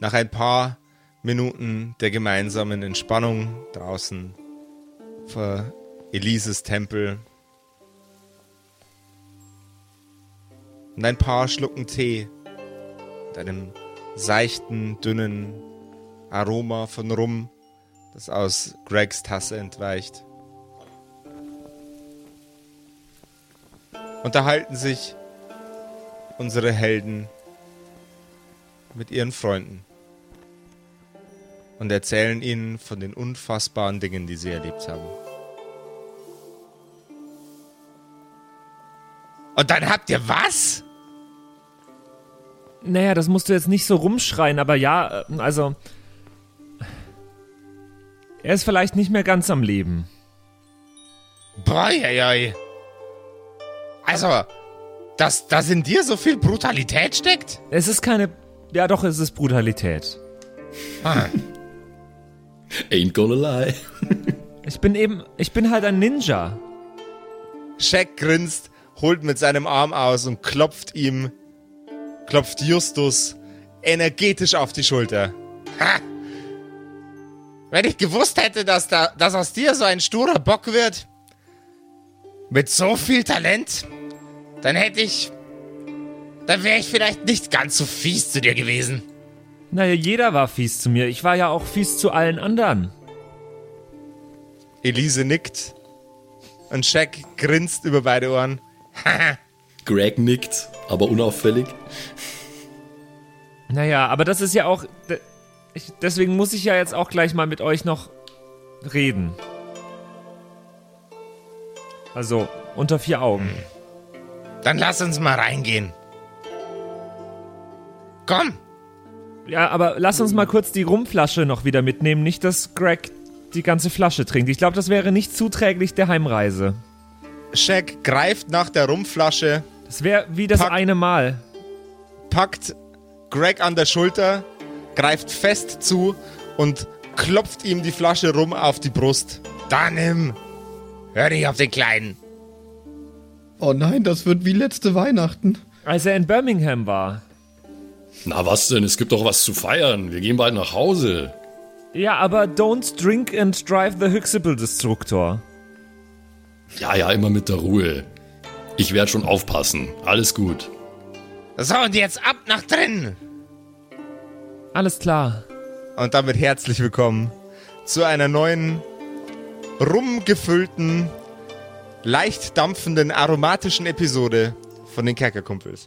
nach ein paar Minuten der gemeinsamen Entspannung draußen vor Elises Tempel und ein paar Schlucken Tee mit einem seichten, dünnen Aroma von Rum, das aus Gregs Tasse entweicht. Unterhalten sich unsere Helden mit ihren Freunden und erzählen ihnen von den unfassbaren Dingen, die sie erlebt haben. Und dann habt ihr was? Naja, das musst du jetzt nicht so rumschreien, aber ja, äh, also. Er ist vielleicht nicht mehr ganz am Leben. Boy, Also, dass, dass in dir so viel Brutalität steckt? Es ist keine. Ja, doch, es ist Brutalität. Ah. Ain't gonna lie. ich bin eben. Ich bin halt ein Ninja. Shaq grinst, holt mit seinem Arm aus und klopft ihm klopft Justus energetisch auf die Schulter. Ha! Wenn ich gewusst hätte, dass, da, dass aus dir so ein sturer Bock wird, mit so viel Talent, dann hätte ich. Dann wäre ich vielleicht nicht ganz so fies zu dir gewesen. Naja, jeder war fies zu mir. Ich war ja auch fies zu allen anderen. Elise nickt. Und Shaq grinst über beide Ohren. Greg nickt, aber unauffällig. Naja, aber das ist ja auch. Deswegen muss ich ja jetzt auch gleich mal mit euch noch reden. Also, unter vier Augen. Dann lass uns mal reingehen. Komm! Ja, aber lass uns mal kurz die Rumflasche noch wieder mitnehmen. Nicht, dass Greg die ganze Flasche trinkt. Ich glaube, das wäre nicht zuträglich der Heimreise. Shaq greift nach der Rumflasche. Das wäre wie das Pack, eine Mal. Packt Greg an der Schulter, greift fest zu und klopft ihm die Flasche rum auf die Brust. Da nimm! Hör nicht auf den Kleinen! Oh nein, das wird wie letzte Weihnachten. Als er in Birmingham war. Na was denn? Es gibt doch was zu feiern. Wir gehen bald nach Hause. Ja, aber don't drink and drive the Hyxible Destructor. Ja, ja, immer mit der Ruhe. Ich werde schon aufpassen. Alles gut. So, und jetzt ab nach drinnen! Alles klar. Und damit herzlich willkommen zu einer neuen, rumgefüllten, leicht dampfenden, aromatischen Episode von den Kerkerkumpels.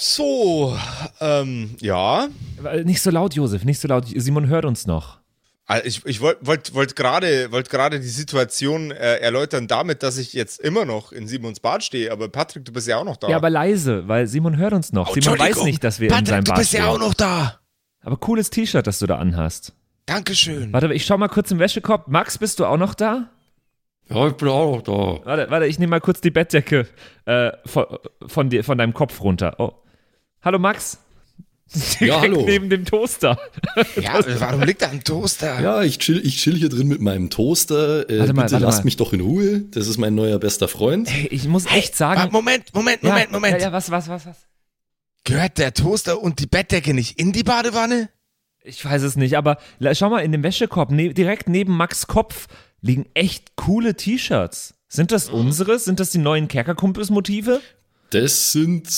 So, ähm, ja. Nicht so laut, Josef, nicht so laut. Simon hört uns noch. Also ich, ich wollte wollt, wollt gerade wollt die Situation äh, erläutern damit, dass ich jetzt immer noch in Simons Bad stehe. Aber Patrick, du bist ja auch noch da. Ja, aber leise, weil Simon hört uns noch. Oh, Simon weiß nicht, dass wir Patrick, in seinem Bad du bist ja auch noch da. Aber cooles T-Shirt, das du da anhast. Dankeschön. Warte, ich schau mal kurz im Wäschekorb. Max, bist du auch noch da? Ja, ich bin auch noch da. Warte, warte, ich nehme mal kurz die Bettdecke äh, von, von, dir, von deinem Kopf runter. Oh. Hallo Max. Ja, hallo. neben dem Toaster. Ja, warum liegt da ein Toaster? Ja, ich chill, ich chill hier drin mit meinem Toaster. Äh, Warte mal, bitte warte lasst mal. mich doch in Ruhe. Das ist mein neuer bester Freund. Hey, ich muss echt sagen. Warte, Moment, Moment, ja, Moment, Moment. Ja, ja, was, was, was, was? Gehört der Toaster und die Bettdecke nicht in die Badewanne? Ich weiß es nicht, aber schau mal, in dem Wäschekorb, ne, direkt neben Max Kopf, liegen echt coole T-Shirts. Sind das unsere? Sind das die neuen Kerkerkumpels-Motive? Das sind,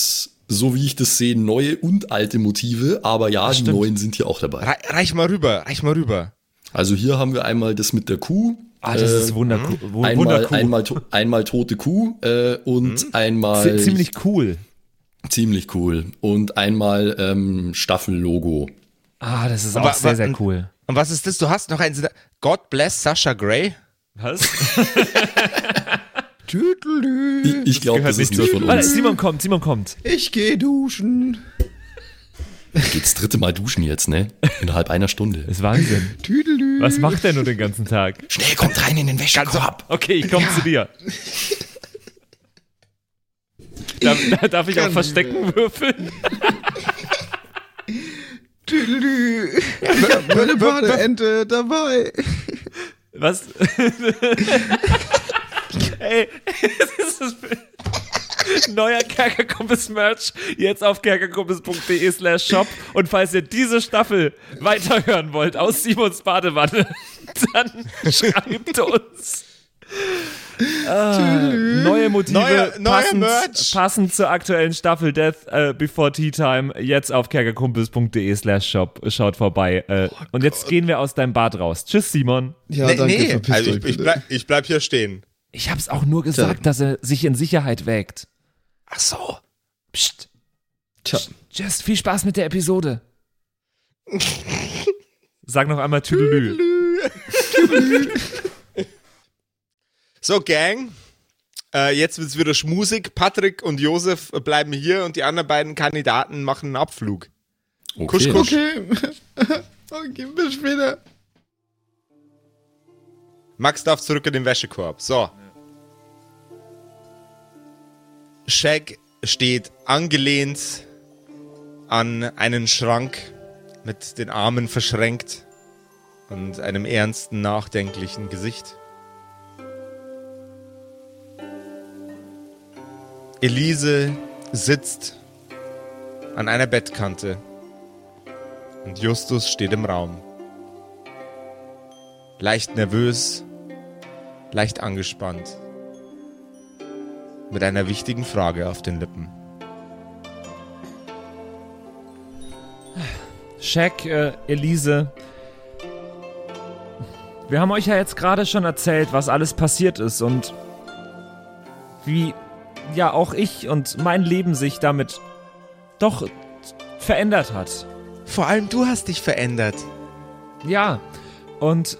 so wie ich das sehe, neue und alte Motive. Aber ja, die neuen sind hier auch dabei. Rei- reich mal rüber, reich mal rüber. Also hier haben wir einmal das mit der Kuh. Ah, das Äh, ist wundercool. Wu- Einmal, wundercool. einmal, to einmal tote Kuh äh, und einmal Z- ziemlich cool. ziemlich cool und einmal ähm, Staffellogo. Ah, das ist Aber- auch sehr, sehr cool. Und was ist das? Du hast noch einen. God bless Sasha Gray? Was? Tüdelü. Ich, ich glaube, gehört das ist nicht von Warte, uns. Simon kommt, Simon kommt. Ich gehe duschen. Geht's dritte Mal duschen jetzt, ne? Innerhalb einer Stunde. Ist Wahnsinn. Tüdelü. Was macht der nur den ganzen Tag? Schnell, kommt rein in den Wäschekorb. Okay, ich komme zu dir. Darf, darf ich auch Ganz Verstecken würfeln? Tüdelü. Meine Badeente dabei. Was? Ey, das ist neuer Kerkerkumpels-Merch jetzt auf kerkerkumpels.de slash shop und falls ihr diese Staffel weiterhören wollt aus Simons Badewanne, dann schreibt uns. Ah, neue Motive Neuer- neuer passend, Merch. passend zur aktuellen Staffel Death äh, Before Tea Time jetzt auf kerkerkumpels.de slash shop schaut vorbei äh, und jetzt gehen wir aus deinem Bad raus. Tschüss Simon. Ja, nee, danke, nee. Also ich, ich, bleib, ich bleib hier stehen. Ich hab's auch nur gesagt, dass er sich in Sicherheit wägt. Ach so. Psst. Tja. Just viel Spaß mit der Episode. Sag noch einmal Tüdelü. So, Gang. Äh, jetzt wird's wieder schmusig. Patrick und Josef bleiben hier und die anderen beiden Kandidaten machen einen Abflug. Okay. Kusch, kusch. Okay. okay, bis später. Max darf zurück in den Wäschekorb. So. Shag steht angelehnt an einen Schrank mit den Armen verschränkt und einem ernsten, nachdenklichen Gesicht. Elise sitzt an einer Bettkante und Justus steht im Raum. Leicht nervös, leicht angespannt. Mit einer wichtigen Frage auf den Lippen. Shaq, äh, Elise. Wir haben euch ja jetzt gerade schon erzählt, was alles passiert ist und wie ja auch ich und mein Leben sich damit doch verändert hat. Vor allem du hast dich verändert. Ja, und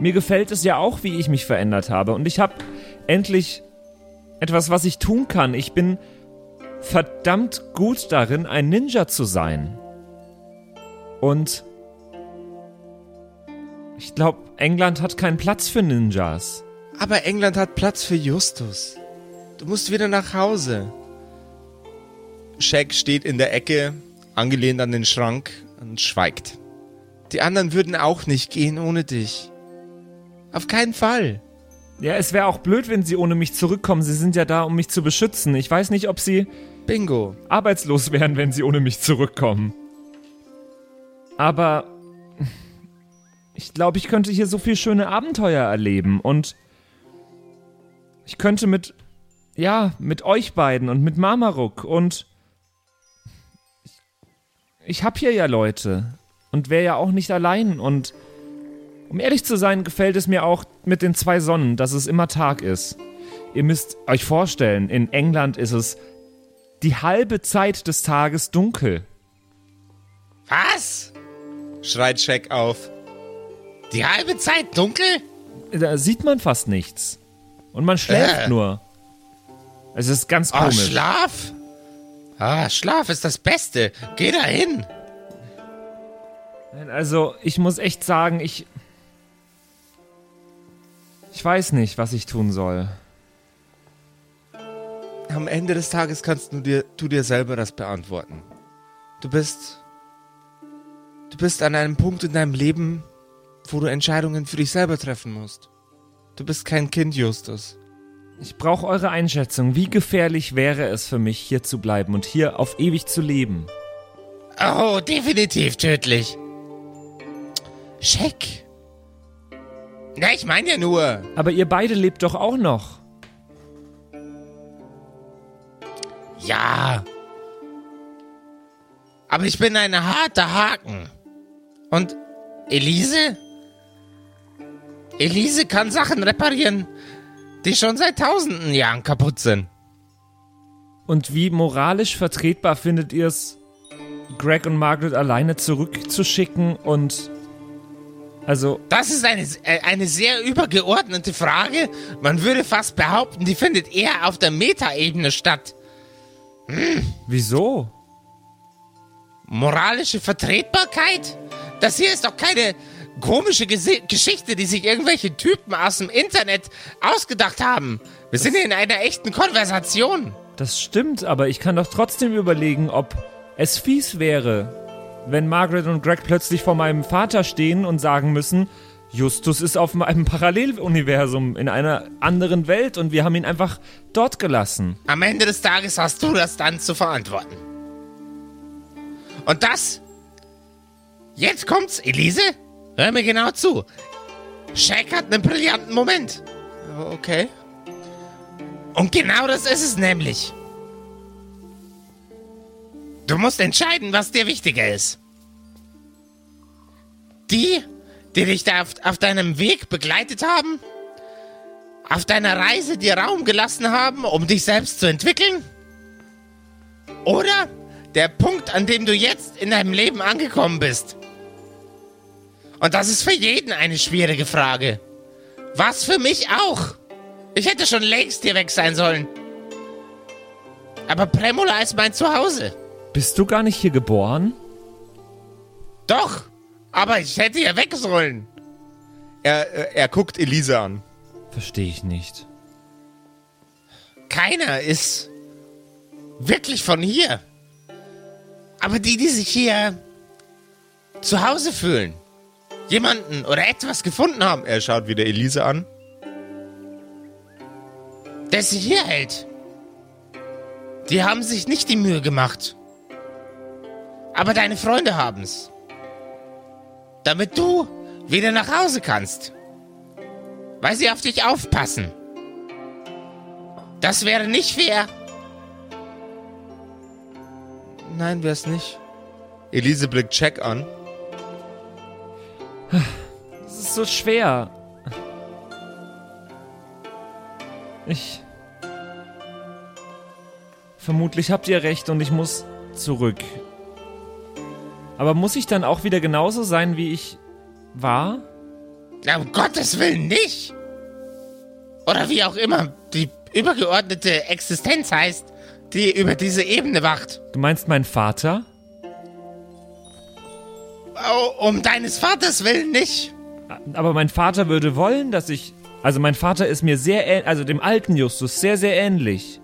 mir gefällt es ja auch, wie ich mich verändert habe. Und ich habe endlich etwas, was ich tun kann. Ich bin verdammt gut darin, ein Ninja zu sein. Und ich glaube, England hat keinen Platz für Ninjas. Aber England hat Platz für Justus. Du musst wieder nach Hause. Shaq steht in der Ecke, angelehnt an den Schrank und schweigt. Die anderen würden auch nicht gehen ohne dich. Auf keinen Fall. Ja, es wäre auch blöd, wenn sie ohne mich zurückkommen. Sie sind ja da, um mich zu beschützen. Ich weiß nicht, ob sie Bingo. arbeitslos wären, wenn sie ohne mich zurückkommen. Aber ich glaube, ich könnte hier so viel schöne Abenteuer erleben und ich könnte mit, ja, mit euch beiden und mit Marmaruk und ich, ich hab hier ja Leute und wäre ja auch nicht allein und um ehrlich zu sein, gefällt es mir auch mit den zwei Sonnen, dass es immer Tag ist. Ihr müsst euch vorstellen, in England ist es die halbe Zeit des Tages dunkel. Was? schreit Shaq auf. Die halbe Zeit dunkel? Da sieht man fast nichts. Und man schläft Äh. nur. Es ist ganz Ah, komisch. Schlaf? Ah, Schlaf ist das Beste. Geh da hin. Also, ich muss echt sagen, ich. Ich weiß nicht, was ich tun soll. Am Ende des Tages kannst du dir, du dir selber das beantworten. Du bist. Du bist an einem Punkt in deinem Leben, wo du Entscheidungen für dich selber treffen musst. Du bist kein Kind, Justus. Ich brauche eure Einschätzung. Wie gefährlich wäre es für mich, hier zu bleiben und hier auf ewig zu leben? Oh, definitiv tödlich. Scheck. Na, ich meine ja nur. Aber ihr beide lebt doch auch noch. Ja. Aber ich bin ein harter Haken. Und Elise? Elise kann Sachen reparieren, die schon seit tausenden Jahren kaputt sind. Und wie moralisch vertretbar findet ihr es, Greg und Margaret alleine zurückzuschicken und. Also, Das ist eine, äh, eine sehr übergeordnete Frage. Man würde fast behaupten, die findet eher auf der Metaebene statt. wieso? Moralische Vertretbarkeit? Das hier ist doch keine komische Gesi Geschichte, die sich irgendwelche Typen aus dem Internet ausgedacht haben. Wir sind hier in einer echten Konversation. Das stimmt, aber ich kann doch trotzdem überlegen, ob es fies wäre, wenn Margaret und Greg plötzlich vor meinem Vater stehen und sagen müssen, Justus ist auf einem Paralleluniversum in einer anderen Welt und wir haben ihn einfach dort gelassen. Am Ende des Tages hast du das dann zu verantworten. Und das? Jetzt kommt's, Elise? Hör mir genau zu. Shaq hat einen brillanten Moment. Okay. Und genau das ist es nämlich. Du musst entscheiden, was dir wichtiger ist. Die, die dich da auf, auf deinem Weg begleitet haben? Auf deiner Reise dir Raum gelassen haben, um dich selbst zu entwickeln? Oder der Punkt, an dem du jetzt in deinem Leben angekommen bist? Und das ist für jeden eine schwierige Frage. Was für mich auch. Ich hätte schon längst hier weg sein sollen. Aber Premola ist mein Zuhause. Bist du gar nicht hier geboren? Doch, aber ich hätte hier weg sollen. Er, er, er guckt Elise an. Verstehe ich nicht. Keiner ist wirklich von hier. Aber die, die sich hier zu Hause fühlen, jemanden oder etwas gefunden haben, Er schaut wieder Elise an. der sie hier hält, die haben sich nicht die Mühe gemacht. Aber deine Freunde haben's. Damit du wieder nach Hause kannst. Weil sie auf dich aufpassen. Das wäre nicht fair. Nein, wär's nicht. Elise blickt Jack an. Es ist so schwer. Ich. Vermutlich habt ihr recht und ich muss zurück. Aber muss ich dann auch wieder genauso sein, wie ich war? Na, um Gottes Willen nicht. Oder wie auch immer die übergeordnete Existenz heißt, die über diese Ebene wacht. Du meinst meinen Vater? Oh, um deines Vaters Willen nicht. Aber mein Vater würde wollen, dass ich. Also mein Vater ist mir sehr ähnlich, also dem alten Justus sehr, sehr ähnlich.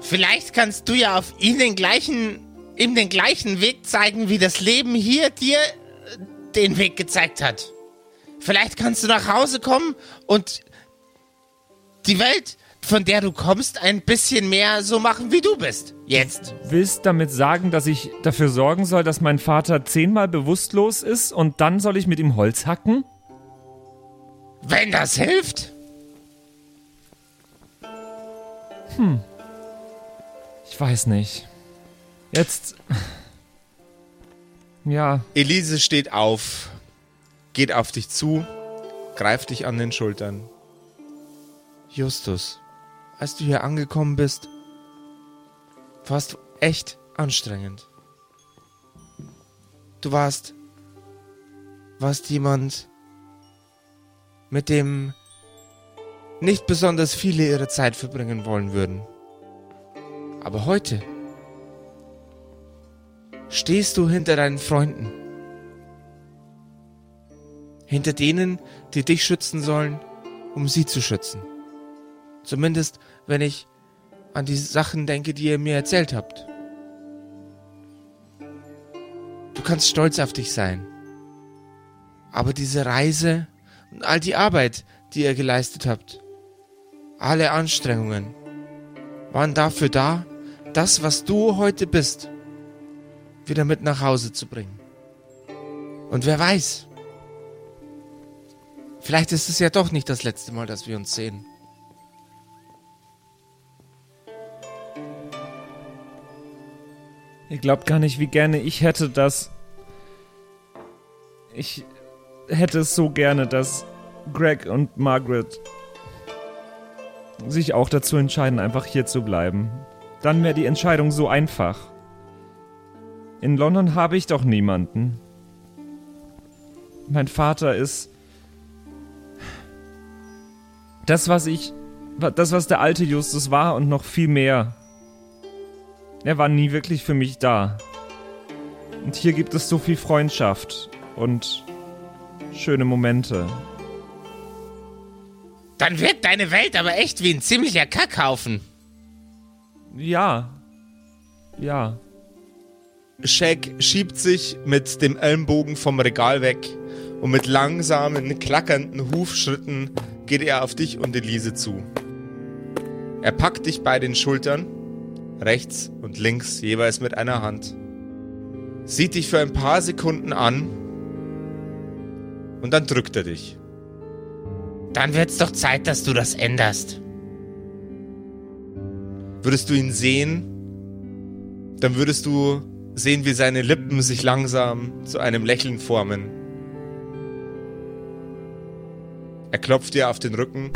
Vielleicht kannst du ja auf ihn den gleichen, ihm den gleichen Weg zeigen, wie das Leben hier dir äh, den Weg gezeigt hat. Vielleicht kannst du nach Hause kommen und die Welt, von der du kommst, ein bisschen mehr so machen, wie du bist. Jetzt. Willst damit sagen, dass ich dafür sorgen soll, dass mein Vater zehnmal bewusstlos ist und dann soll ich mit ihm Holz hacken? Wenn das hilft. Ich weiß nicht. Jetzt. Ja, Elise steht auf, geht auf dich zu, greift dich an den Schultern. Justus, als du hier angekommen bist, warst du echt anstrengend. Du warst, warst jemand, mit dem nicht besonders viele ihre Zeit verbringen wollen würden. Aber heute stehst du hinter deinen Freunden. Hinter denen, die dich schützen sollen, um sie zu schützen. Zumindest, wenn ich an die Sachen denke, die ihr mir erzählt habt. Du kannst stolz auf dich sein. Aber diese Reise und all die Arbeit, die ihr geleistet habt, alle Anstrengungen, waren dafür da, das, was du heute bist, wieder mit nach Hause zu bringen. Und wer weiß, vielleicht ist es ja doch nicht das letzte Mal, dass wir uns sehen. ihr glaubt gar nicht, wie gerne ich hätte, dass. Ich hätte es so gerne, dass Greg und Margaret sich auch dazu entscheiden, einfach hier zu bleiben. Dann wäre die Entscheidung so einfach. In London habe ich doch niemanden. Mein Vater ist das, was ich, das, was der alte Justus war und noch viel mehr. Er war nie wirklich für mich da. Und hier gibt es so viel Freundschaft und schöne Momente. Dann wird deine Welt aber echt wie ein ziemlicher Kackhaufen. Ja. Ja. Shaq schiebt sich mit dem Ellenbogen vom Regal weg und mit langsamen, klackernden Hufschritten geht er auf dich und Elise zu. Er packt dich bei den Schultern, rechts und links jeweils mit einer Hand, sieht dich für ein paar Sekunden an und dann drückt er dich. Dann wird's doch Zeit, dass du das änderst. Würdest du ihn sehen, dann würdest du sehen, wie seine Lippen sich langsam zu einem Lächeln formen. Er klopft dir auf den Rücken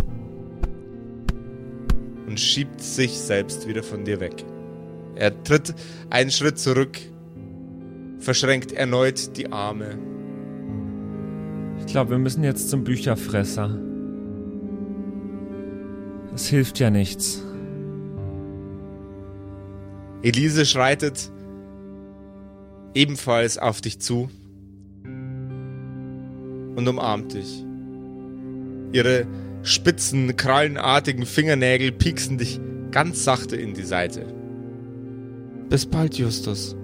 und schiebt sich selbst wieder von dir weg. Er tritt einen Schritt zurück, verschränkt erneut die Arme. Ich glaube, wir müssen jetzt zum Bücherfresser. Es hilft ja nichts. Elise schreitet ebenfalls auf dich zu und umarmt dich. Ihre spitzen, krallenartigen Fingernägel pieksen dich ganz sachte in die Seite. Bis bald, Justus.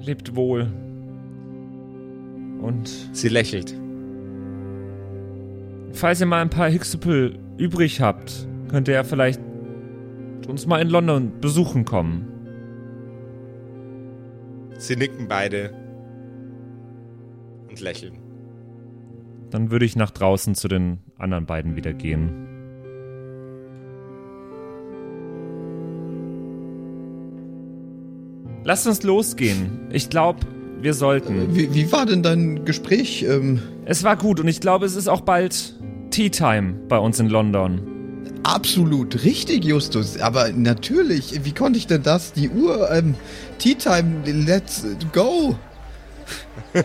Lebt wohl. Und Sie lächelt. falls ihr mal ein paar Hixepel übrig habt, könnt ihr ja vielleicht uns mal in London besuchen kommen. Sie nicken beide und lächeln. Dann würde ich nach draußen zu den anderen beiden wieder gehen. Lasst uns losgehen. Ich glaube, wir sollten. Wie, wie war denn dein Gespräch? Ähm, Es war gut und ich glaube, es ist auch bald Tea Time bei uns in London. Absolut richtig, Justus. Aber natürlich, wie konnte ich denn das? Die Uhr, ähm, Tea Time, let's go.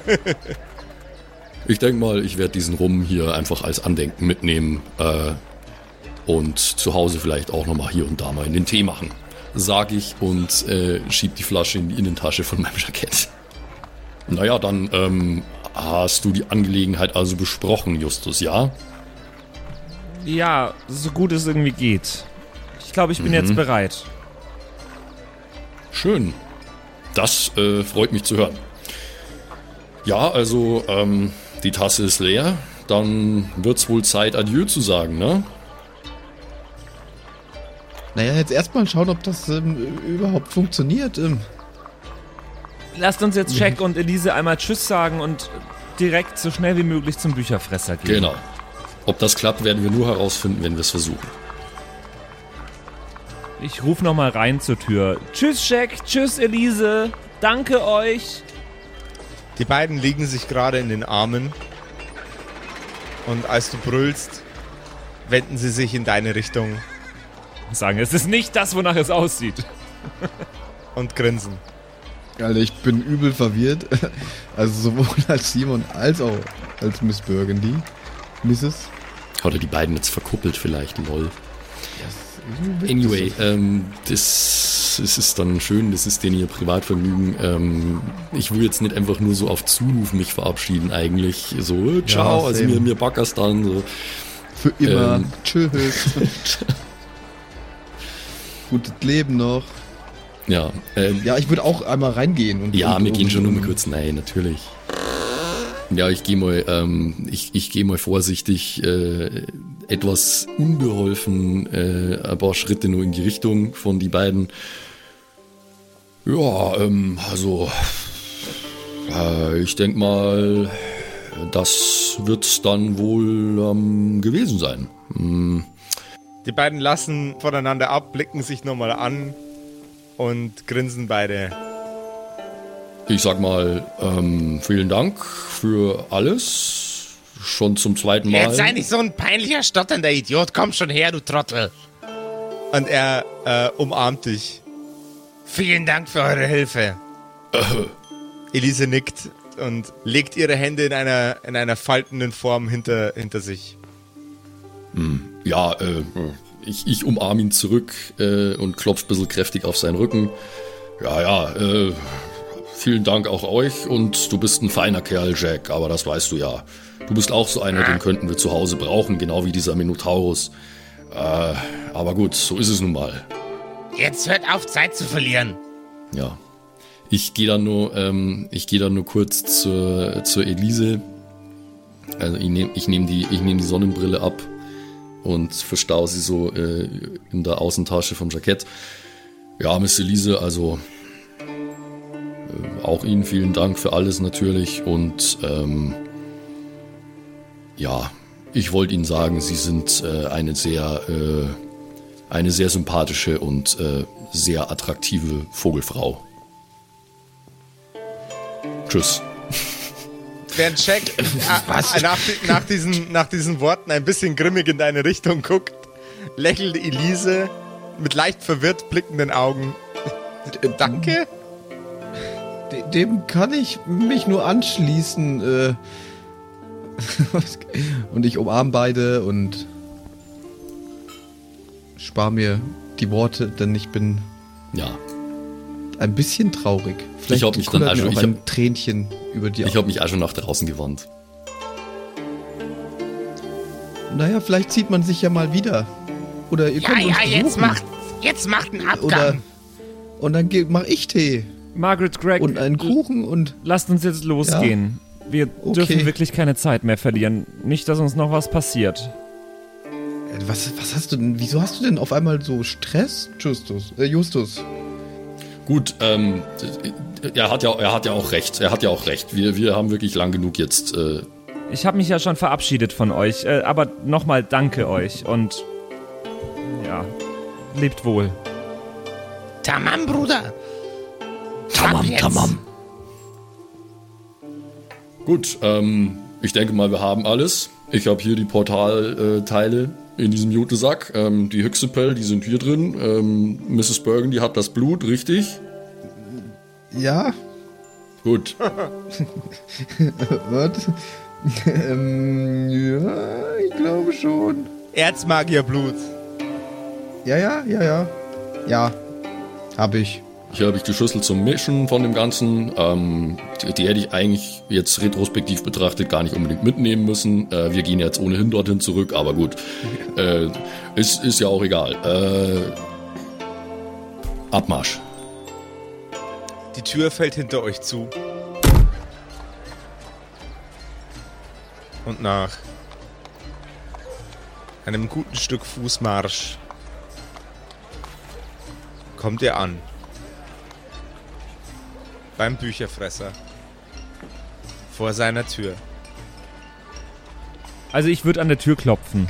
Ich denke mal, ich werde diesen Rum hier einfach als Andenken mitnehmen äh, und zu Hause vielleicht auch nochmal hier und da mal in den Tee machen. Sag ich und äh, schieb die Flasche in die Innentasche von meinem Jackett. Naja, dann ähm, hast du die Angelegenheit also besprochen, Justus, ja? Ja, so gut es irgendwie geht. Ich glaube, ich bin jetzt bereit. Schön. Das äh, freut mich zu hören. Ja, also ähm, die Tasse ist leer. Dann wird's wohl Zeit, Adieu zu sagen, ne? Naja, jetzt erstmal schauen, ob das ähm, überhaupt funktioniert. Ähm, Lasst uns jetzt Jack und Elise einmal Tschüss sagen und direkt so schnell wie möglich zum Bücherfresser gehen. Genau. Ob das klappt, werden wir nur herausfinden, wenn wir es versuchen. Ich ruf noch mal rein zur Tür. Tschüss, Jack. Tschüss, Elise. Danke euch. Die beiden liegen sich gerade in den Armen. Und als du brüllst, wenden sie sich in deine Richtung Sagen, es ist nicht das, wonach es aussieht. und grinsen. Alter, ich bin übel verwirrt. Also sowohl als Simon als auch als Miss Burgundy. Mrs. Oder die beiden jetzt verkuppelt vielleicht, lol. Anyway, ähm, das, das ist dann schön, das ist denen ihr Privatvergnügen. Ähm, ich will jetzt nicht einfach nur so auf Zuruf mich verabschieden eigentlich. So, ciao, Ja, also mir, mir backers dann. So. Für immer. Ähm. Tschüss. Gutes Leben noch. Ja, ähm, Ja, ich würde auch einmal reingehen. Und, Ja, und, wir gehen schon nur mal kurz. Nein, natürlich. Ja, ich gehe mal, ähm, ich, ich gehe mal vorsichtig, äh, etwas unbeholfen, äh, ein paar Schritte nur in die Richtung von die beiden. Ja, ähm, also, äh, ich denk mal, das wird dann wohl ähm, gewesen sein. Hm, Die beiden lassen voneinander ab, blicken sich nochmal an und grinsen beide. Ich sag mal, ähm, vielen Dank für alles. Schon zum zweiten Mal. Jetzt sei nicht so ein peinlicher, stotternder Idiot. Komm schon her, du Trottel. Und er äh, umarmt dich. Vielen Dank für eure Hilfe. Elise nickt und legt ihre Hände in einer, in einer faltenden Form hinter, hinter sich. Ja, äh, ich, ich umarme ihn zurück äh, und klopfe ein bisschen kräftig auf seinen Rücken. Ja, ja, äh, vielen Dank auch euch und du bist ein feiner Kerl, Jack, aber das weißt du ja. Du bist auch so einer, den könnten wir zu Hause brauchen, genau wie dieser Minotaurus. Äh, aber gut, so ist es nun mal. Jetzt hört auf, Zeit zu verlieren. Ja. Ich gehe dann nur, ähm, ich gehe dann nur kurz zur, zur Elise. Also ich nehme ich nehm die, ich nehm die Sonnenbrille ab und verstaue sie so äh, in der Außentasche vom Jackett. Ja, Miss Elise, also auch Ihnen vielen Dank für alles natürlich und ähm, ja, ich wollte Ihnen sagen, Sie sind äh, eine sehr, äh, eine sehr sympathische und äh, sehr attraktive Vogelfrau. Tschüss. Während Jack äh, nach, di- nach, diesen, nach diesen Worten ein bisschen grimmig in deine Richtung guckt, lächelt Elise mit leicht verwirrt blickenden Augen. Danke? De- Dem kann ich mich nur anschließen. Äh und ich umarm beide und spar mir die Worte, denn ich bin Ja, ein bisschen traurig. Vielleicht Ich hab mich dann also- auch ich ein Tränchen über die ich habe mich auch schon nach draußen gewandt. Naja, vielleicht sieht man sich ja mal wieder. Oder ihr Ja, könnt uns ja, jetzt macht, jetzt macht einen Abgang. Oder und dann ge- mach ich Tee Margaret Gregg, und einen Kuchen und lasst uns jetzt losgehen. Wir Okay. dürfen wirklich keine Zeit mehr verlieren. Nicht, dass uns noch was passiert. Äh, was, was hast du denn? Wieso hast du denn auf einmal so Stress, Justus? Äh, Justus. Gut, ähm, er hat ja, er hat ja auch recht. Er hat ja auch recht. Wir, wir haben wirklich lang genug jetzt. Äh, Ich habe mich ja schon verabschiedet von euch, äh, aber nochmal danke euch und ja, lebt wohl. Tamam, Bruder. Tamam, tamam. gut, ähm, ich denke mal, wir haben alles. Ich habe hier die Portalteile in diesem Jutesack. Ähm, die Hyxipel, die sind hier drin. Ähm, Mrs. Burgundy hat das Blut, richtig? Ja, Gut. was? ähm, ja, ich glaube schon. Erzmagierblut. Ja, ja, ja, ja. Ja, hab ich. Hier habe ich die Schlüssel zum Mischen von dem Ganzen. Ähm, die, die hätte ich eigentlich jetzt retrospektiv betrachtet gar nicht unbedingt mitnehmen müssen. Äh, wir gehen jetzt ohnehin dorthin zurück, aber gut. Äh, ist, ist ja auch egal. Äh, Abmarsch. Die Tür fällt hinter euch zu. Und nach einem guten Stück Fußmarsch kommt ihr an. Beim Bücherfresser. Vor seiner Tür. Also ich würde an der Tür klopfen.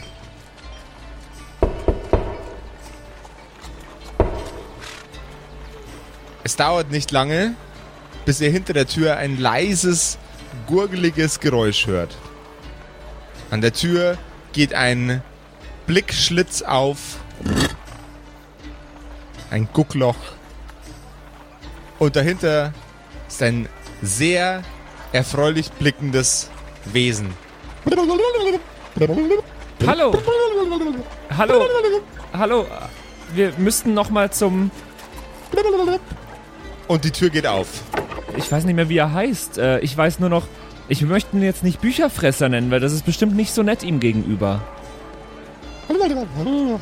Es dauert nicht lange, bis ihr hinter der Tür ein leises, gurgeliges Geräusch hört. An der Tür geht ein Blickschlitz auf, ein Guckloch und dahinter ist ein sehr erfreulich blickendes Wesen. Hallo! Hallo! Hallo! Wir müssten noch mal zum... Und die Tür geht auf. Ich weiß nicht mehr, wie er heißt. Äh, ich weiß nur noch... Ich möchte ihn jetzt nicht Bücherfresser nennen, weil das ist bestimmt nicht so nett ihm gegenüber.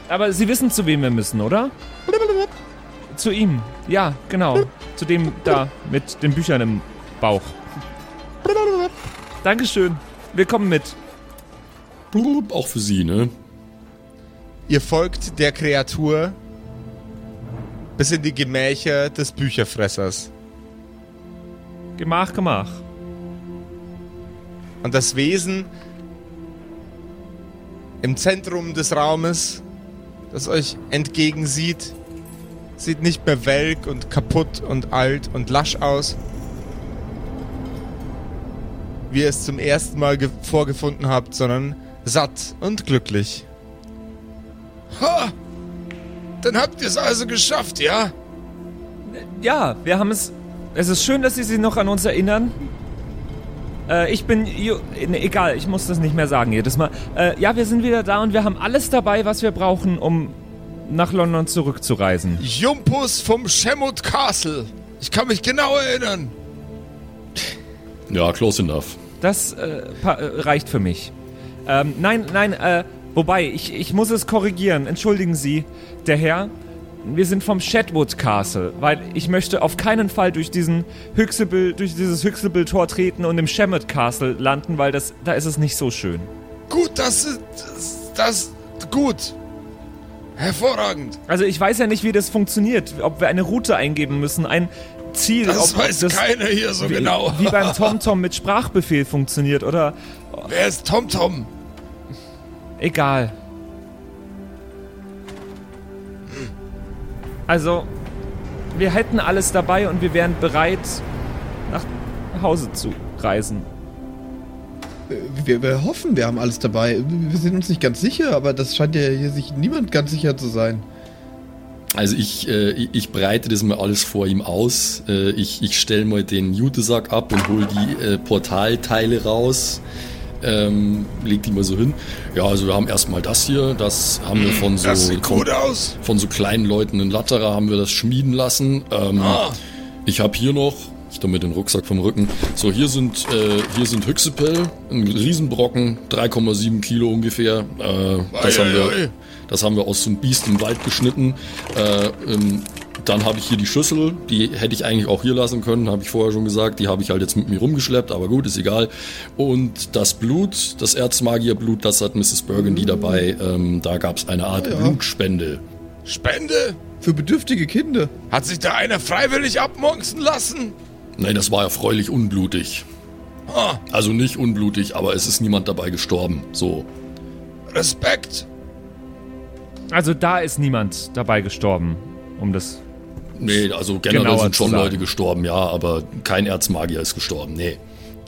Aber Sie wissen, zu wem wir müssen, oder? Zu ihm. Ja, genau. Zu dem da mit den Büchern im Bauch. Dankeschön. Wir kommen mit. Auch für Sie, ne? Ihr folgt der Kreatur bis in die Gemächer des Bücherfressers. Gemach, gemach. Und das Wesen im Zentrum des Raumes, das euch entgegensieht, sieht nicht mehr welk und kaputt und alt und lasch aus, wie ihr es zum ersten Mal ge- vorgefunden habt, sondern satt und glücklich. Ha! Dann habt ihr es also geschafft, ja? Ja, wir haben es. Es ist schön, dass Sie sich noch an uns erinnern. Äh, ich bin. Ne, egal, ich muss das nicht mehr sagen jedes Mal. Äh, ja, wir sind wieder da und wir haben alles dabei, was wir brauchen, um nach London zurückzureisen. Jumpus vom Shemut Castle. Ich kann mich genau erinnern. Ja, close enough. Das äh, äh, reicht für mich. Ähm, nein, nein, äh, wobei, ich, ich muss es korrigieren. Entschuldigen Sie, der Herr. Wir sind vom Shadwood Castle, weil ich möchte auf keinen Fall durch diesen Huxable, durch dieses Huxable-Tor treten und im Shemet Castle landen, weil das, da ist es nicht so schön. Gut, das ist. Das, das. Gut. Hervorragend. Also ich weiß ja nicht, wie das funktioniert, ob wir eine Route eingeben müssen, ein Ziel, Das ob weiß keiner hier so wie, genau. wie beim TomTom mit Sprachbefehl funktioniert oder Wer ist TomTom? egal. Also wir hätten alles dabei und wir wären bereit nach Hause zu reisen. Wir, wir hoffen, wir haben alles dabei. Wir sind uns nicht ganz sicher, aber das scheint ja hier sich niemand ganz sicher zu sein. Also ich, äh, ich- breite das mal alles vor ihm aus. Äh, ich ich stelle mal den Jutesack ab und hole die äh, Portalteile raus. Ähm, leg die mal so hin. Ja, also wir haben erstmal das hier. Das haben wir von so, Das sieht von, gut aus. von so kleinen Leuten in Latterer haben wir das schmieden lassen. Ähm, Ah. Ich habe hier noch, ich damit den Rucksack vom Rücken. So, hier sind, äh, hier sind Hüxepel, ein Riesenbrocken, 3,7 Kilo ungefähr. Äh, das, Ei, haben wir, ei. das haben wir aus so einem Biest im Wald geschnitten. Äh, ähm, dann habe ich hier die Schüssel, die hätte ich eigentlich auch hier lassen können, habe ich vorher schon gesagt. Die habe ich halt jetzt mit mir rumgeschleppt, aber gut, ist egal. Und das Blut, das Erzmagierblut, das hat Mrs. Burgundy dabei. Ähm, da gab es eine Art Blutspende. Spende? Für bedürftige Kinder. Hat sich da einer freiwillig abmonken lassen? Nein, das war erfreulich unblutig. Also nicht unblutig, aber es ist niemand dabei gestorben. So. Respekt. Also da ist niemand dabei gestorben, um das Nee, also generell sind schon. Leute gestorben, ja, aber kein Erzmagier ist gestorben, nee.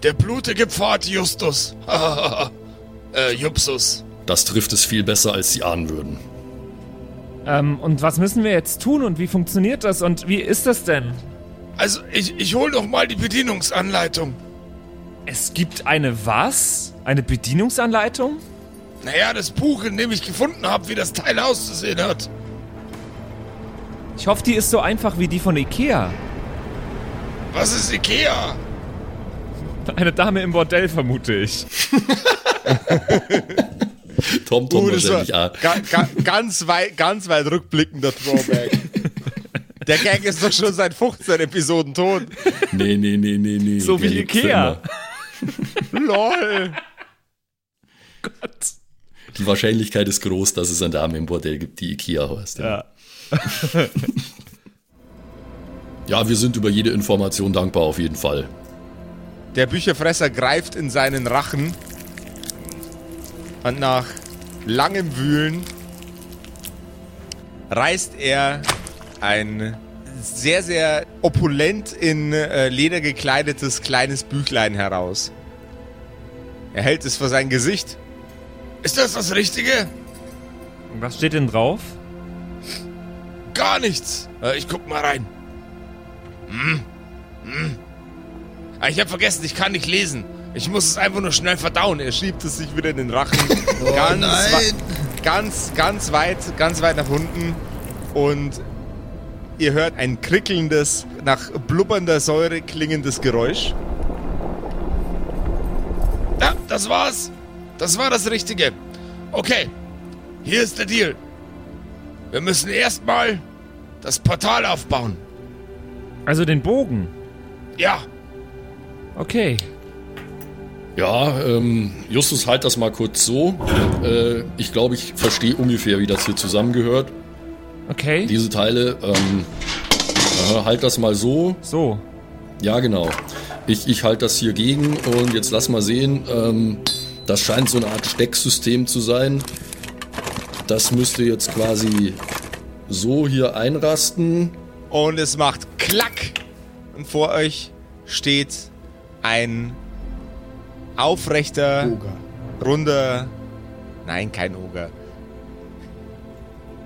Der blutige Pfad Justus. äh, Jupsus. Das trifft es viel besser, als sie ahnen würden. Ähm, und was müssen wir jetzt tun und wie funktioniert das und wie ist das denn? Also, ich, ich hol doch mal die Bedienungsanleitung. Es gibt eine was? Eine Bedienungsanleitung? Naja, das Buch, in dem ich gefunden habe, wie das Teil auszusehen hat. Ich hoffe, die ist so einfach wie die von Ikea. Was ist Ikea? Eine Dame im Bordell, vermute ich. Tom Tom Uh, das war wahrscheinlich auch. ga, ga, ganz, weit, ganz weit rückblickender Throwback. Der Gag ist doch schon seit 15 Episoden tot. Nee, nee, nee, nee, nee. So Der wie Ikea. LOL. Die Wahrscheinlichkeit ist groß, dass es eine Dame im Bordell gibt, die Ikea heißt. Ja. Ja. ja, wir sind über jede Information dankbar auf jeden Fall. Der Bücherfresser greift in seinen Rachen und nach langem Wühlen reißt er ein sehr, sehr opulent in äh, Leder gekleidetes kleines Büchlein heraus. Er hält es vor sein Gesicht. Ist das das Richtige? Was steht denn drauf? Gar nichts. Äh, ich guck mal rein. Hm. Hm. Ah, ich hab vergessen, ich kann nicht lesen. Ich muss es einfach nur schnell verdauen. Er schiebt es sich wieder in den Rachen. ganz, nein. wei- ganz, ganz weit, ganz weit nach unten. Und ihr hört ein krickelndes, nach blubbernder Säure klingendes Geräusch. Ja, das war's. Das war das Richtige. Okay, hier ist der Deal. Wir müssen erstmal das Portal aufbauen. Also den Bogen. Ja, Okay. Ja, ähm, Justus, halt das mal kurz so. Äh, ich glaube, ich verstehe ungefähr, wie das hier zusammengehört. Okay. Diese Teile, ähm, äh, halt das mal so. so. Ja, genau. Ich, ich halte das hier gegen und jetzt lass mal sehen. Ähm, das scheint so eine Art Stecksystem zu sein. Das müsste jetzt quasi so hier einrasten. Und es macht Klack. Und vor euch steht ein aufrechter, runder. Nein, kein Oger.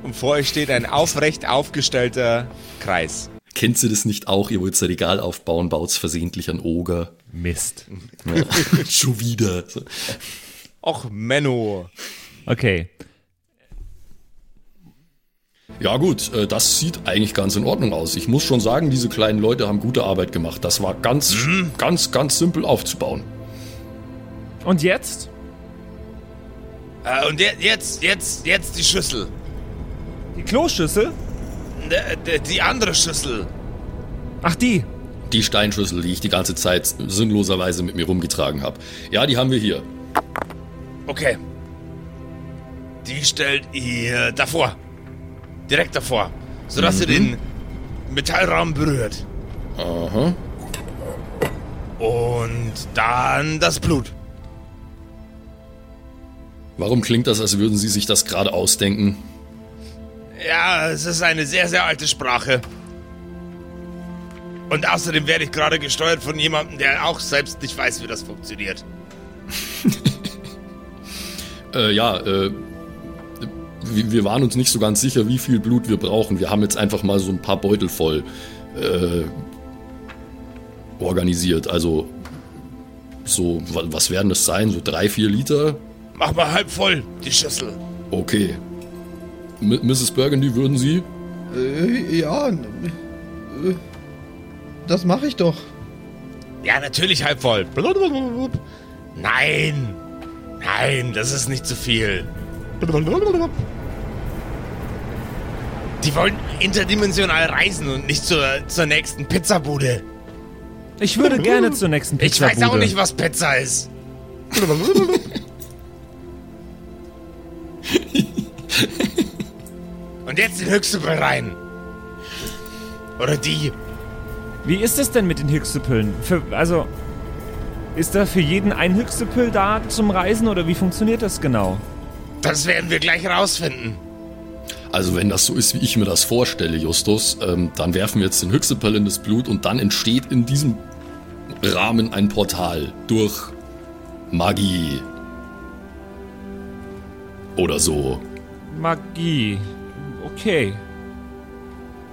Und vor euch steht ein aufrecht aufgestellter Kreis. Kennst du das nicht auch? Ihr wollt ein Regal aufbauen, baut's versehentlich an Oger. Mist. Ja. Schon wieder. Och, Menno. Okay. Ja gut, äh, das sieht eigentlich ganz in Ordnung aus. Ich muss schon sagen, diese kleinen Leute haben gute Arbeit gemacht. Das war ganz, ganz, ganz simpel aufzubauen. Und jetzt? Äh, und je- jetzt, jetzt, jetzt die Schüssel. Die Kloschüssel? D- d- Die andere Schüssel. Ach, die. Die Steinschüssel, die ich die ganze Zeit sinnloserweise mit mir rumgetragen habe. Ja, die haben wir hier. Okay. Die stellt ihr davor. Direkt davor. Sodass ihr den Metallrahmen berührt. Aha. Und dann das Blut. Warum klingt das, als würden Sie sich das gerade ausdenken? Ja, es ist eine sehr, sehr alte Sprache. Und außerdem werde ich gerade gesteuert von jemandem, der auch selbst nicht weiß, wie das funktioniert. Äh, ja, äh, wir waren uns nicht so ganz sicher, wie viel Blut wir brauchen. Wir haben jetzt einfach mal so ein paar Beutel voll äh, organisiert. Also so, wa- was werden das sein? So drei, vier Liter? Mach mal halb voll, die Schüssel. Okay. M Mrs. Burgundy, würden Sie? Äh, ja, äh, das mache ich doch. Ja, natürlich halb voll. Nein. Nein, das ist nicht zu viel. Die wollen interdimensional reisen und nicht zur, zur nächsten Pizzabude. Ich würde gerne zur nächsten Ich Pizzabude. weiß auch nicht, was Pizza ist. Und jetzt den Höchstebel rein. Oder die. Wie ist es denn mit den Hüchsepüllen? Für, also, ist da für jeden ein Hüchsepüll da zum Reisen oder wie funktioniert das genau? Das werden wir gleich rausfinden. Also wenn das so ist, wie ich mir das vorstelle, Justus, ähm, dann werfen wir jetzt den Hyxipel in das Blut und dann entsteht in diesem Rahmen ein Portal durch Magie. Oder so. Magie. Okay.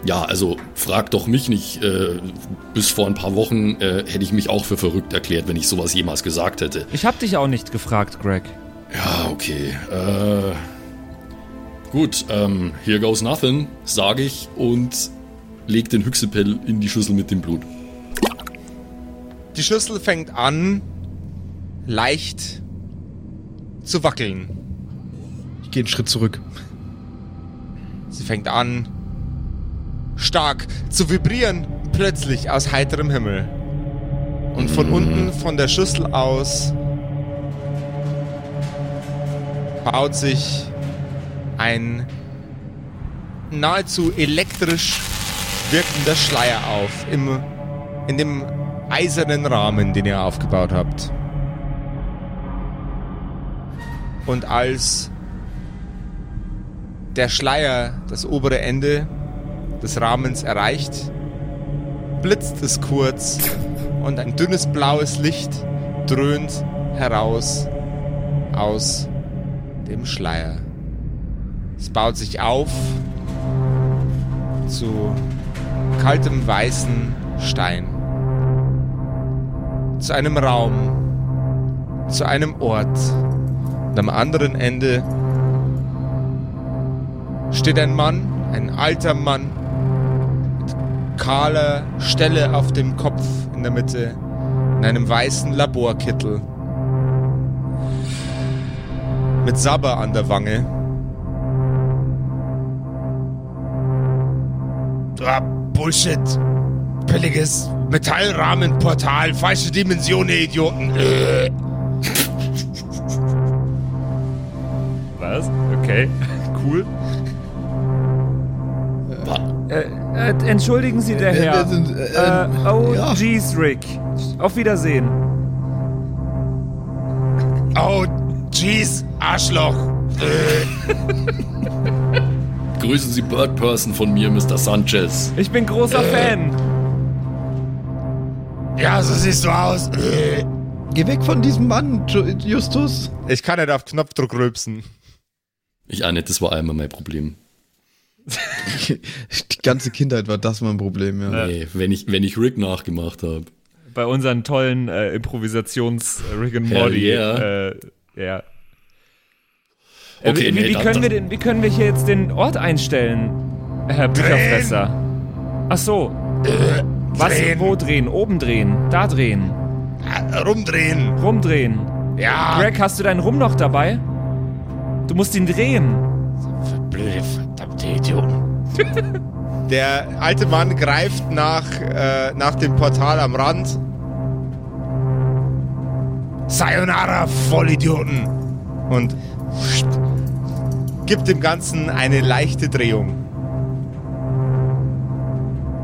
Ja, also frag doch mich nicht. Äh, bis vor ein paar Wochen äh, hätte ich mich auch für verrückt erklärt, wenn ich sowas jemals gesagt hätte. Ich hab dich auch nicht gefragt, Greg. Ja, okay. Äh, gut, ähm, here goes nothing, sage ich und leg den Hyxipel in die Schüssel mit dem Blut. Die Schüssel fängt an, leicht zu wackeln. Ich gehe einen Schritt zurück. Sie fängt an, stark zu vibrieren, plötzlich aus heiterem Himmel. Und von unten, von der Schüssel aus, baut sich ein nahezu elektrisch wirkender Schleier auf, im, in dem eisernen Rahmen, den ihr aufgebaut habt. Und als der Schleier das obere Ende des Rahmens erreicht, blitzt es kurz und ein dünnes blaues Licht dröhnt heraus aus dem Schleier. Es baut sich auf zu kaltem weißen Stein. Zu einem Raum, zu einem Ort. Und am anderen Ende steht ein Mann, ein alter Mann, mit kahler Stelle auf dem Kopf in der Mitte, in einem weißen Laborkittel, mit Sabber an der Wange. Ah, Bullshit. Billiges Metallrahmenportal. Falsche Dimension, ihr Idioten. Äh. Was? Okay. Cool. Äh, äh, entschuldigen Sie, der Äh, Herr. sind, äh, Äh, oh, ja. jeez, Rick. Auf Wiedersehen. Oh, jeez, Arschloch. Äh. Grüßen Sie Bird Person von mir, Mr. Sanchez. Ich bin großer Fan. Ja, so siehst du aus. Äh. Geh weg von diesem Mann, Ju- Justus. Ich kann nicht auf Knopfdruck rülpsen. Ich ahne, das war einmal mein Problem. Die ganze Kindheit war das mein Problem, ja. Nee, wenn ich, wenn ich Rick nachgemacht habe. Bei unseren tollen äh, Improvisations-Rick and Hell Morty. yeah. Äh, ja. Äh, Okay, wie, nee, wie, können wir denn, wie können wir hier jetzt den Ort einstellen? Herr Bücherfresser. Ach so. Was? drehen. Wo drehen? Oben drehen. Da drehen. Äh, Rumdrehen. Rumdrehen. Ja. Greg, hast du deinen Rum noch dabei? Du musst ihn drehen. Blöde, verdammte Idioten. Der alte Mann greift nach, äh, nach dem Portal am Rand. Sayonara, Vollidioten! Und gibt dem Ganzen eine leichte Drehung.